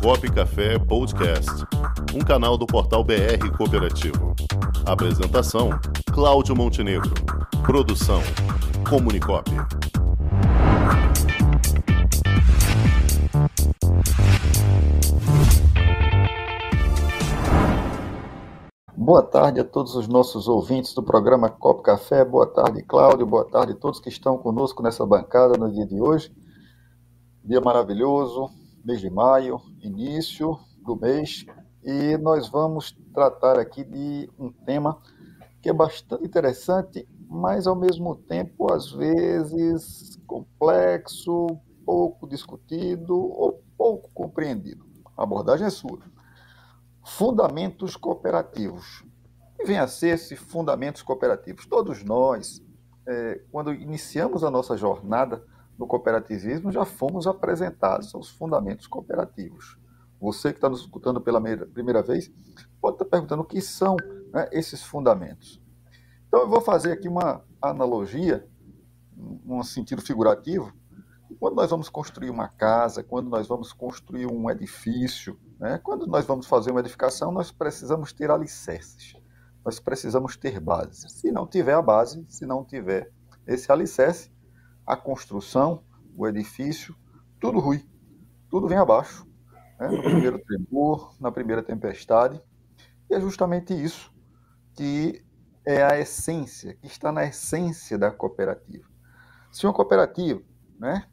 Cop Café Podcast, um canal do portal BR Cooperativo. Apresentação: Cláudio Montenegro. Produção: Comunicop. Boa tarde a todos os nossos ouvintes do programa Copo Café. Boa tarde, Cláudio. Boa tarde a todos que estão conosco nessa bancada no dia de hoje. Dia maravilhoso, mês de maio, início do mês, e nós vamos tratar aqui de um tema que é bastante interessante, mas ao mesmo tempo, às vezes, complexo, pouco discutido ou pouco compreendido. A abordagem é sua. Fundamentos cooperativos. Que vem a ser esses fundamentos cooperativos? Todos nós, é, quando iniciamos a nossa jornada no cooperativismo, já fomos apresentados aos fundamentos cooperativos. Você que está nos escutando pela primeira vez, pode estar perguntando o que são né, esses fundamentos. Então, eu vou fazer aqui uma analogia, num sentido figurativo. Quando nós vamos construir uma casa, quando nós vamos construir um edifício, né, quando nós vamos fazer uma edificação, nós precisamos ter alicerces, nós precisamos ter base. Se não tiver a base, se não tiver esse alicerce, a construção, o edifício, tudo ruim, tudo vem abaixo, né? no primeiro tremor, na primeira tempestade. E é justamente isso que é a essência, que está na essência da cooperativa. Se uma cooperativa né,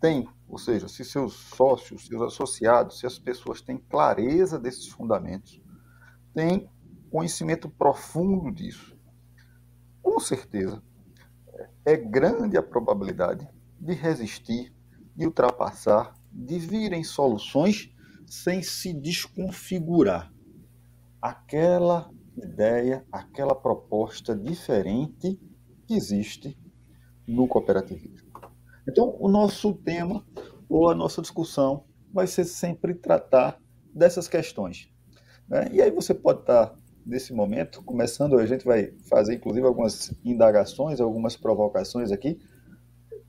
tem, ou seja, se seus sócios, seus associados, se as pessoas têm clareza desses fundamentos, têm conhecimento profundo disso, com certeza é grande a probabilidade de resistir, de ultrapassar, de virem soluções sem se desconfigurar. Aquela ideia, aquela proposta diferente que existe no cooperativismo. Então, o nosso tema ou a nossa discussão vai ser sempre tratar dessas questões. Né? E aí você pode estar nesse momento, começando, a gente vai fazer inclusive algumas indagações, algumas provocações aqui.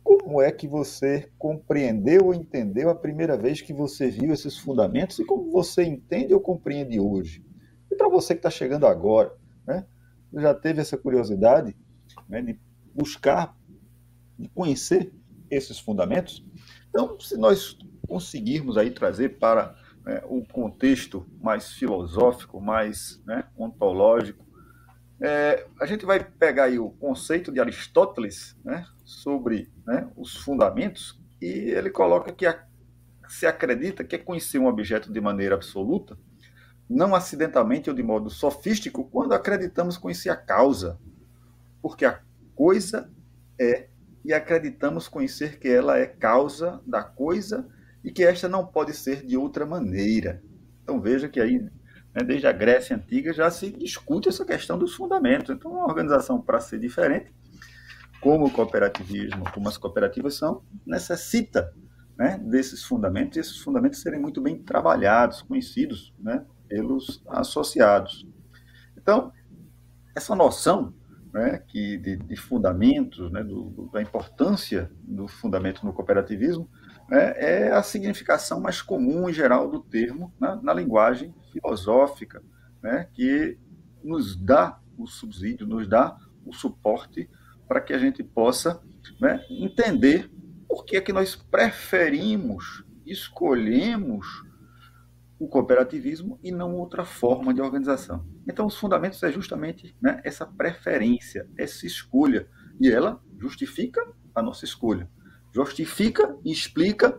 Como é que você compreendeu ou entendeu a primeira vez que você viu esses fundamentos e como você entende ou compreende hoje? E para você que está chegando agora, né, já teve essa curiosidade né, de buscar, de conhecer esses fundamentos? Então, se nós conseguirmos aí trazer para né, o contexto mais filosófico, mais né, ontológico. É, a gente vai pegar aí o conceito de Aristóteles né, sobre né, os fundamentos e ele coloca que a, se acredita que é conhecer um objeto de maneira absoluta, não acidentalmente ou de modo sofístico, quando acreditamos conhecer a causa, porque a coisa é e acreditamos conhecer que ela é causa da coisa e que esta não pode ser de outra maneira. Então veja que aí, né, desde a Grécia Antiga, já se discute essa questão dos fundamentos. Então, uma organização, para ser diferente, como o cooperativismo, como as cooperativas são, necessita né, desses fundamentos, e esses fundamentos serem muito bem trabalhados, conhecidos né, pelos associados. Então, essa noção né, que de, de fundamentos, né, do, do, da importância do fundamento no cooperativismo, né, é a significação mais comum em geral do termo né, na linguagem filosófica, né, que nos dá o subsídio, nos dá o suporte para que a gente possa né, entender por que é que nós preferimos, escolhemos o cooperativismo e não outra forma de organização. Então, os fundamentos é justamente né, essa preferência, essa escolha, e ela justifica a nossa escolha justifica e explica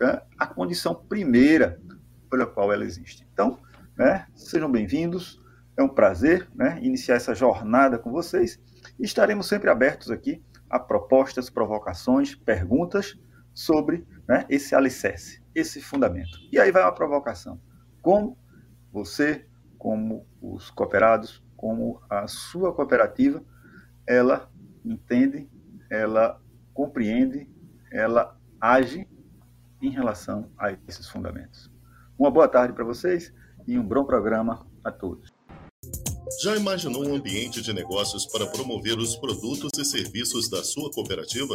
né, a condição primeira pela qual ela existe. Então, né, sejam bem-vindos, é um prazer né, iniciar essa jornada com vocês e estaremos sempre abertos aqui a propostas, provocações, perguntas sobre né, esse alicerce, esse fundamento. E aí vai uma provocação. Como você, como os cooperados, como a sua cooperativa, ela entende, ela compreende ela age em relação a esses fundamentos. Uma boa tarde para vocês e um bom programa a todos. Já imaginou um ambiente de negócios para promover os produtos e serviços da sua cooperativa?